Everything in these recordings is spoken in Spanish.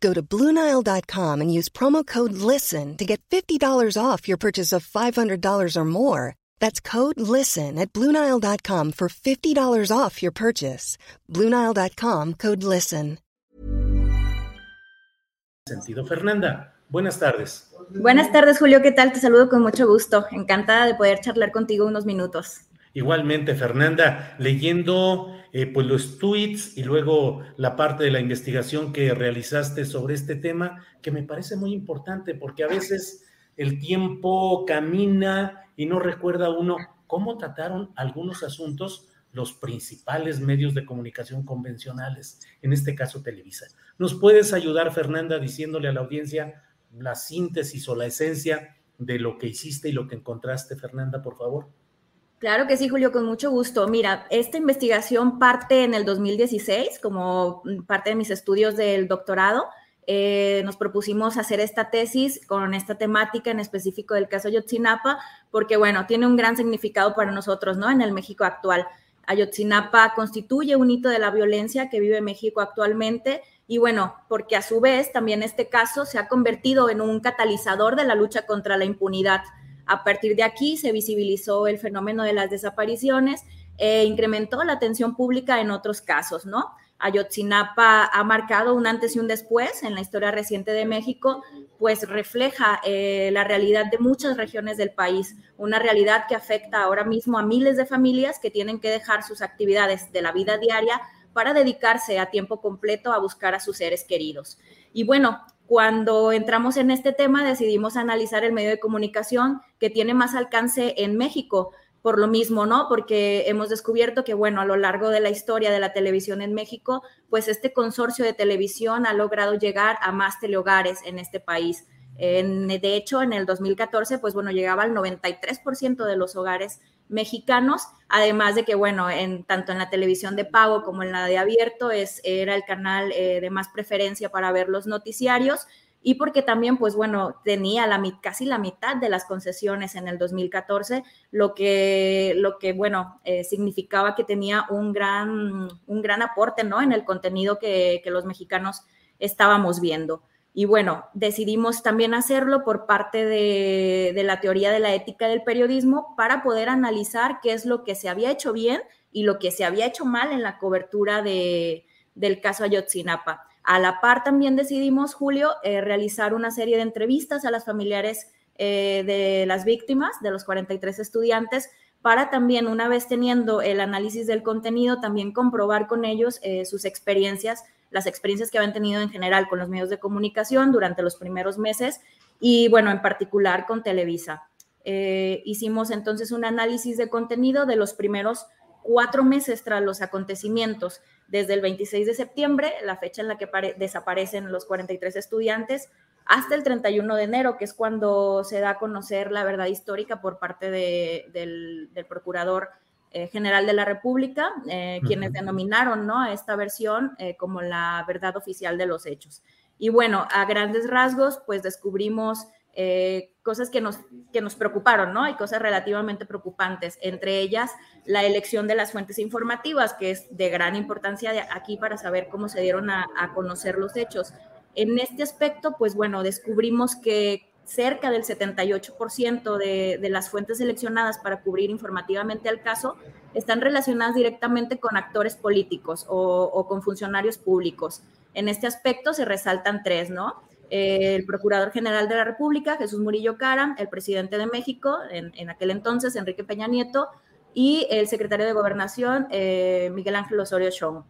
Go to Bluenile.com and use promo code LISTEN to get $50 off your purchase of $500 or more. That's code LISTEN at Bluenile.com for $50 off your purchase. Bluenile.com code LISTEN. Sentido. Fernanda, buenas tardes. Buenas tardes, Julio. ¿Qué tal? Te saludo con mucho gusto. Encantada de poder charlar contigo unos minutos. Igualmente, Fernanda, leyendo eh, pues los tweets y luego la parte de la investigación que realizaste sobre este tema, que me parece muy importante porque a veces el tiempo camina y no recuerda uno cómo trataron algunos asuntos los principales medios de comunicación convencionales, en este caso Televisa. ¿Nos puedes ayudar, Fernanda, diciéndole a la audiencia la síntesis o la esencia de lo que hiciste y lo que encontraste, Fernanda, por favor? Claro que sí, Julio, con mucho gusto. Mira, esta investigación parte en el 2016 como parte de mis estudios del doctorado. Eh, nos propusimos hacer esta tesis con esta temática en específico del caso Ayotzinapa, porque bueno, tiene un gran significado para nosotros, ¿no? En el México actual. Ayotzinapa constituye un hito de la violencia que vive México actualmente y bueno, porque a su vez también este caso se ha convertido en un catalizador de la lucha contra la impunidad a partir de aquí se visibilizó el fenómeno de las desapariciones e incrementó la atención pública en otros casos, ¿no? Ayotzinapa ha marcado un antes y un después en la historia reciente de México, pues refleja eh, la realidad de muchas regiones del país, una realidad que afecta ahora mismo a miles de familias que tienen que dejar sus actividades de la vida diaria para dedicarse a tiempo completo a buscar a sus seres queridos. Y bueno, cuando entramos en este tema decidimos analizar el medio de comunicación que tiene más alcance en México, por lo mismo, ¿no? Porque hemos descubierto que, bueno, a lo largo de la historia de la televisión en México, pues este consorcio de televisión ha logrado llegar a más telehogares en este país. De hecho, en el 2014, pues bueno, llegaba al 93% de los hogares mexicanos, además de que, bueno, en, tanto en la televisión de pago como en la de abierto es, era el canal eh, de más preferencia para ver los noticiarios y porque también, pues bueno, tenía la, casi la mitad de las concesiones en el 2014, lo que, lo que bueno, eh, significaba que tenía un gran, un gran aporte, ¿no? En el contenido que, que los mexicanos estábamos viendo. Y bueno, decidimos también hacerlo por parte de, la teoría de la ética del periodismo para poder analizar qué es lo que se había hecho bien y lo que se había hecho mal en la cobertura de, del caso Ayotzinapa. A la par también decidimos, Julio, eh, realizar una serie de entrevistas a las familiares eh, de las víctimas, de los 43 estudiantes, para también, una vez teniendo el análisis del contenido, también comprobar con ellos eh, sus experiencias las experiencias que habían tenido en general con los medios de comunicación durante los primeros meses y, bueno, en particular con Televisa. Eh, hicimos entonces un análisis de contenido de los primeros cuatro meses tras los acontecimientos, desde el 26 de septiembre, la fecha en la que desaparecen los 43 estudiantes, hasta el 31 de enero, que es cuando se da a conocer la verdad histórica por parte del, del procurador eh, General de la República, eh, quienes denominaron ¿no? a esta versión eh, como la verdad oficial de los hechos. Y bueno, a grandes rasgos, pues descubrimos cosas que nos, que nos preocuparon, ¿no? Hay cosas relativamente preocupantes, entre ellas la elección de las fuentes informativas, que es de gran importancia aquí para saber cómo se dieron a, a conocer los hechos. En este aspecto, pues bueno, descubrimos que cerca del 78% de, de, las fuentes seleccionadas para cubrir informativamente el caso están relacionadas directamente con actores políticos o, con funcionarios públicos. En este aspecto se resaltan tres, ¿no? el Procurador General de la República, Jesús Murillo Cara, el presidente de México, en, aquel entonces, Enrique Peña Nieto, y el secretario de Gobernación, eh, Miguel Ángel Osorio Chong.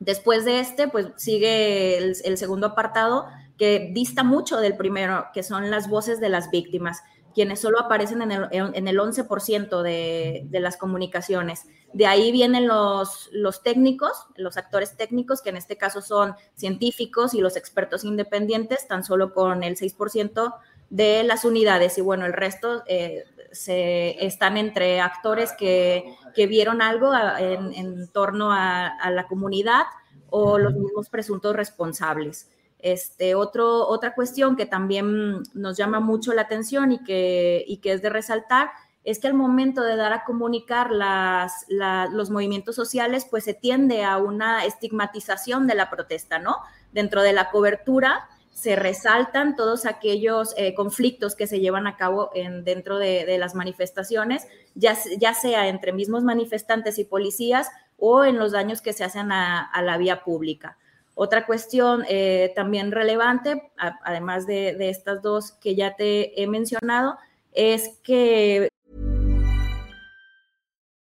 Después de este, pues sigue el, segundo apartado que dista mucho del primero, que son las voces de las víctimas quienes solo aparecen en el, en el 11% de, de, las comunicaciones. De ahí vienen los, los técnicos, los actores técnicos, que en este caso son científicos y los expertos independientes, tan solo con el 6% de las unidades. Y bueno, el resto eh, se, están entre actores que, que vieron algo en, en torno a, a la comunidad o los mismos presuntos responsables. Este, otro, otra cuestión que también nos llama mucho la atención y que, y que es de resaltar es que al momento de dar a comunicar las, los movimientos sociales, pues se tiende a una estigmatización de la protesta, ¿no? Dentro de la cobertura se resaltan todos aquellos eh, conflictos que se llevan a cabo en, dentro de, las manifestaciones, ya, ya, sea entre mismos manifestantes y policías o en los daños que se hacen a la vía pública. Otra cuestión eh, también relevante, a, además de, de estas dos que ya te he mencionado, es que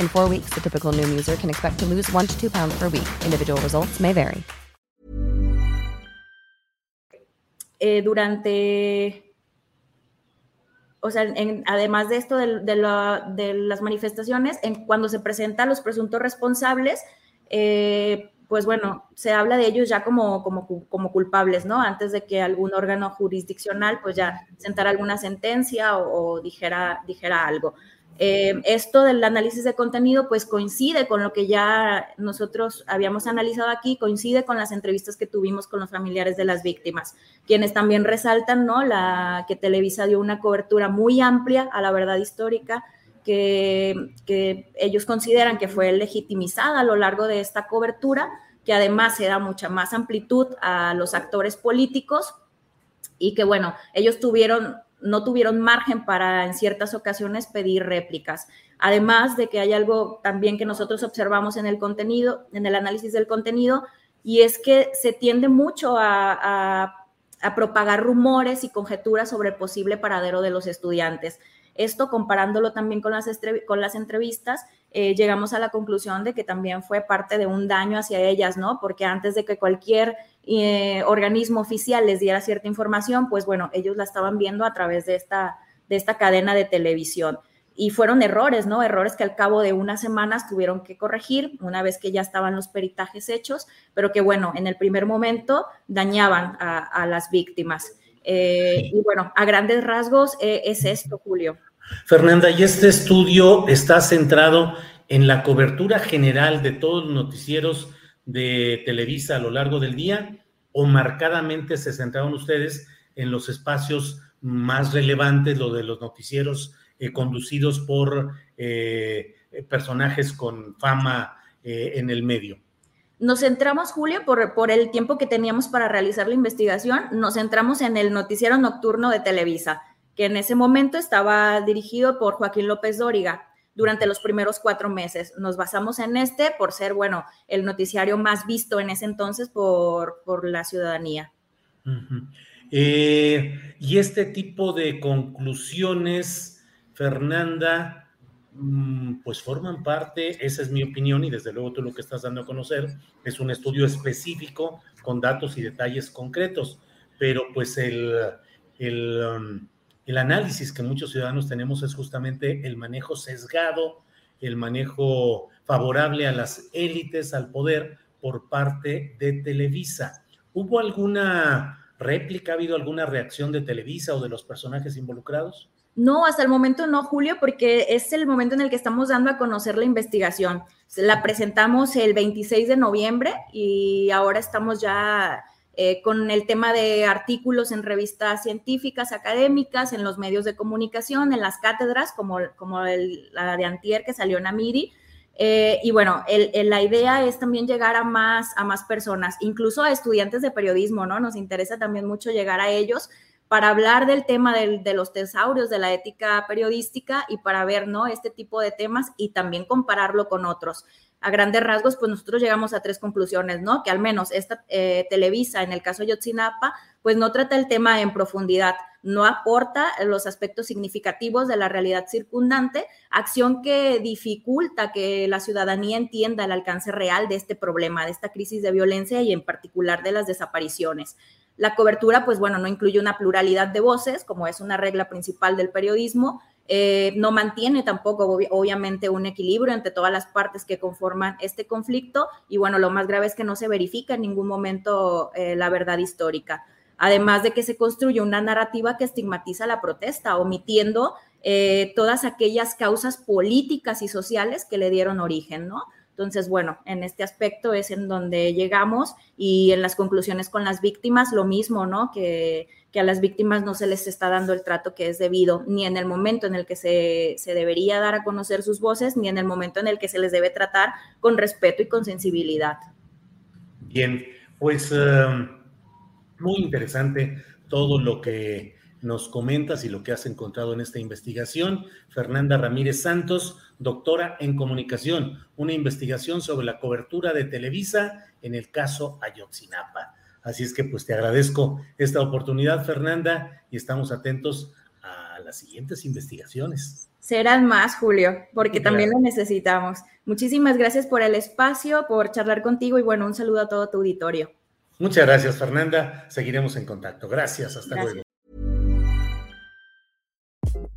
In four weeks, the typical noom user can expect to lose one to two pounds per week. Individual results may vary. Eh, durante, o sea, en, además de esto de, de, la, de, las manifestaciones, en, cuando se presentan los presuntos responsables, eh, pues bueno, se habla de ellos ya como, como, como, culpables, ¿no? Antes de que algún órgano jurisdiccional pues ya sentara alguna sentencia o, dijera, dijera algo. Eh, esto del análisis de contenido pues coincide con lo que ya nosotros habíamos analizado aquí, coincide con las entrevistas que tuvimos con los familiares de las víctimas, quienes también resaltan, ¿no? La que Televisa dio una cobertura muy amplia a la verdad histórica, que, ellos consideran que fue legitimizada a lo largo de esta cobertura, que además se da mucha más amplitud a los actores políticos y que bueno, ellos tuvieron, no tuvieron margen para en ciertas ocasiones pedir réplicas. Además de que hay algo también que nosotros observamos en el contenido, en el análisis del contenido, y es que se tiende mucho a, propagar rumores y conjeturas sobre el posible paradero de los estudiantes. Esto comparándolo también con las entrevistas, eh, llegamos a la conclusión de que también fue parte de un daño hacia ellas, ¿no? Porque antes de que cualquier eh, organismo oficial les diera cierta información, pues bueno, ellos la estaban viendo a través de esta, de esta cadena de televisión. Y fueron errores, ¿no? Errores que al cabo de unas semanas tuvieron que corregir una vez que ya estaban los peritajes hechos, pero que bueno, en el primer momento dañaban a, las víctimas. Eh, y bueno, a grandes rasgos es esto, Julio. Fernanda, y este estudio está centrado en la cobertura general de todos los noticieros de Televisa a lo largo del día o marcadamente se centraron ustedes en los espacios más relevantes, lo de los noticieros eh, conducidos por eh, personajes con fama eh, en el medio? Nos centramos, Julio, por, por el tiempo que teníamos para realizar la investigación, nos centramos en el noticiero nocturno de Televisa que en ese momento estaba dirigido por Joaquín López Dóriga durante los primeros cuatro meses. Nos basamos en este por ser, bueno, el noticiario más visto en ese entonces por, por la ciudadanía. Eh, y este tipo de conclusiones, Fernanda, mm, pues forman parte, esa es mi opinión y desde luego tú lo que estás dando a conocer es un estudio específico con datos y detalles concretos, pero pues el, el um, el análisis que muchos ciudadanos tenemos es justamente el manejo sesgado, el manejo favorable a las élites, al poder por parte de Televisa. ¿Hubo alguna réplica, ha habido alguna reacción de Televisa o de los personajes involucrados? No, hasta el momento no, Julio, porque es el momento en el que estamos dando a conocer la investigación. La presentamos el 26 de noviembre y ahora estamos ya eh, con el tema de artículos en revistas científicas, académicas, en los medios de comunicación, en las cátedras, como, como la de Antier que salió en Amiri. Eh, y bueno, la idea es también llegar a más, a más personas, incluso a estudiantes de periodismo, ¿no? Nos interesa también mucho llegar a ellos para hablar del tema de los tesaurios, de la ética periodística y para ver, ¿no? Este tipo de temas y también compararlo con otros a grandes rasgos, pues nosotros llegamos a tres conclusiones, ¿no? Que al menos esta eh, Televisa, en el caso de Yotzinapa, pues no trata el tema en profundidad, no aporta los aspectos significativos de la realidad circundante, acción que dificulta que la ciudadanía entienda el alcance real de este problema, de esta crisis de violencia y en particular de las desapariciones. La cobertura, pues bueno, no incluye una pluralidad de voces, como es una regla principal del periodismo, eh, no mantiene tampoco, obviamente, un equilibrio entre todas las partes que conforman este conflicto y bueno, lo más grave es que no se verifica en ningún momento eh, la verdad histórica. Además de que se construye una narrativa que estigmatiza la protesta, omitiendo eh, todas aquellas causas políticas y sociales que le dieron origen, ¿no? Entonces, bueno, en este aspecto es en donde llegamos y en las conclusiones con las víctimas, lo mismo, ¿no? Que que a las víctimas no se les está dando el trato que es debido, ni en el momento en el que se, debería dar a conocer sus voces, ni en el momento en el que se les debe tratar con respeto y con sensibilidad. Bien, pues em, muy interesante todo lo que nos comentas y lo que has encontrado en esta investigación. Fernanda Ramírez Santos, doctora en comunicación, una investigación sobre la cobertura de Televisa en el caso Ayotzinapa. Así es que pues te agradezco esta oportunidad, Fernanda, y estamos atentos a las siguientes investigaciones. Serán más, Julio, porque también lo necesitamos. Muchísimas gracias por el espacio, por charlar contigo y bueno, un saludo a todo tu auditorio. Muchas gracias, Fernanda. Seguiremos en contacto. Gracias, hasta luego.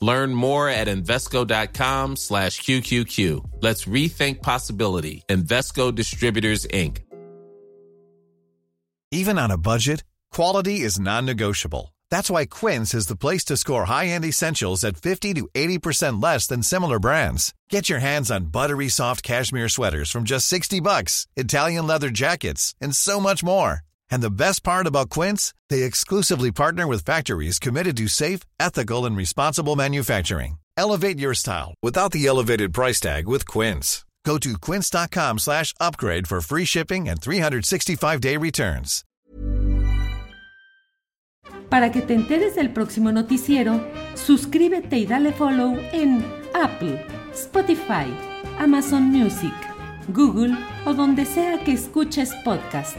Learn more at Invesco.com slash QQQ. Let's rethink possibility. Investco Distributors, Inc. Even on a budget, quality is non-negotiable. That's why Quince is the place to score high-end essentials at 50 to 80% less than similar brands. Get your hands on buttery soft cashmere sweaters from just 60 bucks, Italian leather jackets, and so much more. And the best part about Quince, they exclusively partner with factories committed to safe, ethical, and responsible manufacturing. Elevate your style without the elevated price tag with Quince. Go to quince.com slash upgrade for free shipping and 365-day returns. Para que te enteres del próximo noticiero, suscríbete y dale follow en Apple, Spotify, Amazon Music, Google o donde sea que escuches podcast.